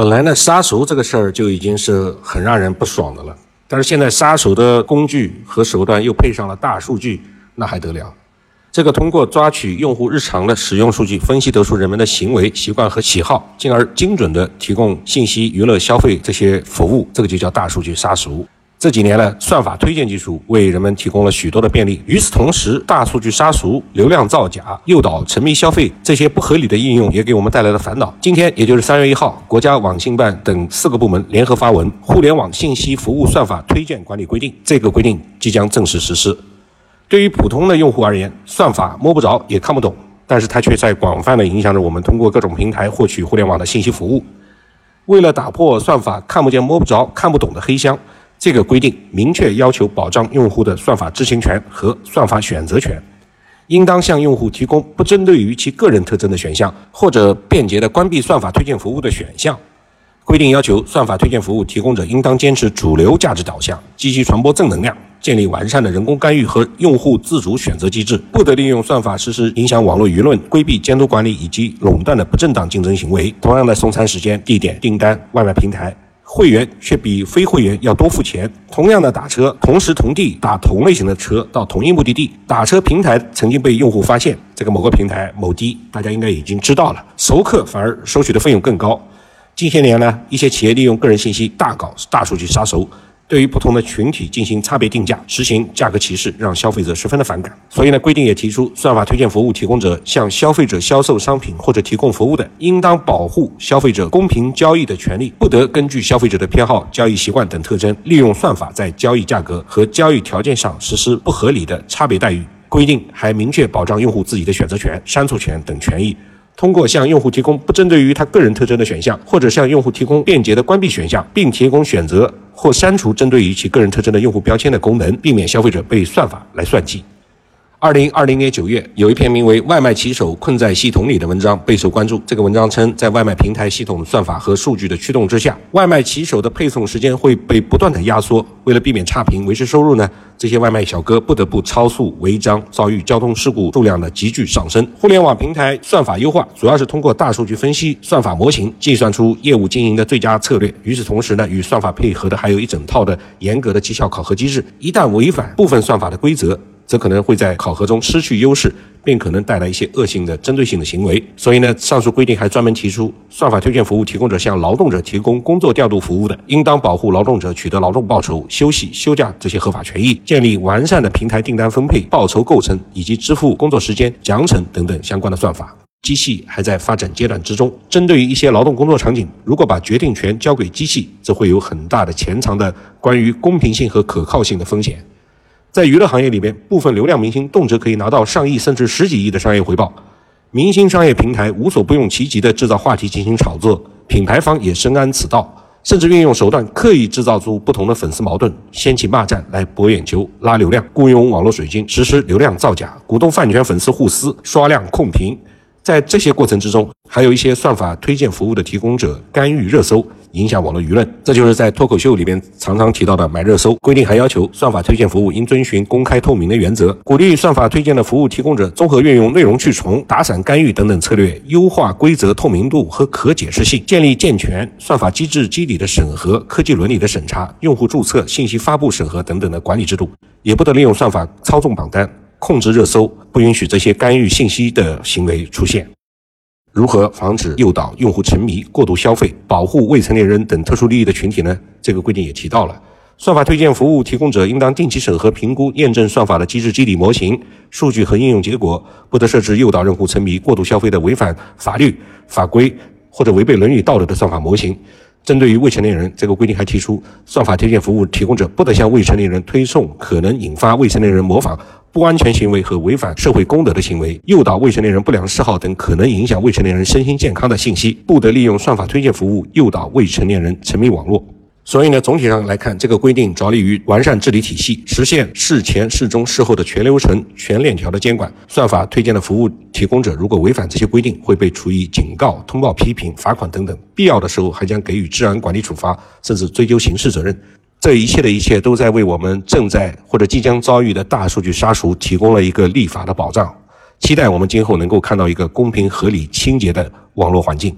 本来呢，杀熟这个事儿就已经是很让人不爽的了，但是现在杀熟的工具和手段又配上了大数据，那还得了？这个通过抓取用户日常的使用数据，分析得出人们的行为习惯和喜好，进而精准的提供信息、娱乐、消费这些服务，这个就叫大数据杀熟。这几年呢，算法推荐技术为人们提供了许多的便利。与此同时，大数据杀熟、流量造假、诱导沉迷消费这些不合理的应用，也给我们带来了烦恼。今天，也就是三月一号，国家网信办等四个部门联合发文《互联网信息服务算法推荐管理规定》，这个规定即将正式实施。对于普通的用户而言，算法摸不着也看不懂，但是它却在广泛的影响着我们通过各种平台获取互联网的信息服务。为了打破算法看不见、摸不着、看不懂的黑箱。这个规定明确要求保障用户的算法知情权和算法选择权，应当向用户提供不针对于其个人特征的选项，或者便捷的关闭算法推荐服务的选项。规定要求，算法推荐服务提供者应当坚持主流价值导向，积极传播正能量，建立完善的人工干预和用户自主选择机制，不得利用算法实施影响网络舆论、规避监督管理以及垄断的不正当竞争行为。同样的送餐时间、地点、订单、外卖平台。会员却比非会员要多付钱。同样的打车，同时同地打同类型的车到同一目的地，打车平台曾经被用户发现，这个某个平台某滴，大家应该已经知道了，熟客反而收取的费用更高。近些年呢，一些企业利用个人信息大搞大数据杀熟。对于不同的群体进行差别定价，实行价格歧视，让消费者十分的反感。所以呢，规定也提出，算法推荐服务提供者向消费者销售商品或者提供服务的，应当保护消费者公平交易的权利，不得根据消费者的偏好、交易习惯等特征，利用算法在交易价格和交易条件上实施不合理的差别待遇。规定还明确保障用户自己的选择权、删除权等权益。通过向用户提供不针对于他个人特征的选项，或者向用户提供便捷的关闭选项，并提供选择或删除针对于其个人特征的用户标签的功能，避免消费者被算法来算计。二零二零年九月，有一篇名为《外卖骑手困在系统里》的文章备受关注。这个文章称，在外卖平台系统算法和数据的驱动之下，外卖骑手的配送时间会被不断的压缩。为了避免差评、维持收入呢，这些外卖小哥不得不超速违章，遭遇交通事故数量的急剧上升。互联网平台算法优化主要是通过大数据分析、算法模型计算出业务经营的最佳策略。与此同时呢，与算法配合的还有一整套的严格的绩效考核机制。一旦违反部分算法的规则，则可能会在考核中失去优势，并可能带来一些恶性的针对性的行为。所以呢，上述规定还专门提出，算法推荐服务提供者向劳动者提供工作调度服务的，应当保护劳动者取得劳动报酬、休息、休假这些合法权益，建立完善的平台订单分配、报酬构成以及支付工作时间、奖惩等等相关的算法。机器还在发展阶段之中，针对于一些劳动工作场景，如果把决定权交给机器，则会有很大的潜藏的关于公平性和可靠性的风险。在娱乐行业里边，部分流量明星动辄可以拿到上亿甚至十几亿的商业回报，明星商业平台无所不用其极地制造话题进行炒作，品牌方也深谙此道，甚至运用手段刻意制造出不同的粉丝矛盾，掀起骂战来博眼球、拉流量，雇佣网络水军实施流量造假，鼓动饭圈粉丝互撕、刷量、控评。在这些过程之中，还有一些算法推荐服务的提供者干预热搜，影响网络舆论。这就是在脱口秀里边常常提到的买热搜规定。还要求算法推荐服务应遵循公开透明的原则，鼓励算法推荐的服务提供者综合运用内容去重、打散干预等等策略，优化规则透明度和可解释性，建立健全算法机制机理的审核、科技伦理的审查、用户注册、信息发布审核等等的管理制度，也不得利用算法操纵榜单。控制热搜，不允许这些干预信息的行为出现。如何防止诱导用户沉迷、过度消费，保护未成年人等特殊利益的群体呢？这个规定也提到了，算法推荐服务提供者应当定期审核、评估、验证算法的机制机理模型、数据和应用结果，不得设置诱导用户沉迷、过度消费的违反法律法规或者违背伦理道德的算法模型。针对于未成年人，这个规定还提出，算法推荐服务提供者不得向未成年人推送可能引发未成年人模仿不安全行为和违反社会公德的行为，诱导未成年人不良嗜好等可能影响未成年人身心健康的信息，不得利用算法推荐服务诱导未成年人沉迷网络。所以呢，总体上来看，这个规定着力于完善治理体系，实现事前、事中、事后的全流程、全链条的监管。算法推荐的服务提供者如果违反这些规定，会被处以警告、通报批评、罚款等等，必要的时候还将给予治安管理处罚，甚至追究刑事责任。这一切的一切都在为我们正在或者即将遭遇的大数据杀熟提供了一个立法的保障。期待我们今后能够看到一个公平、合理、清洁的网络环境。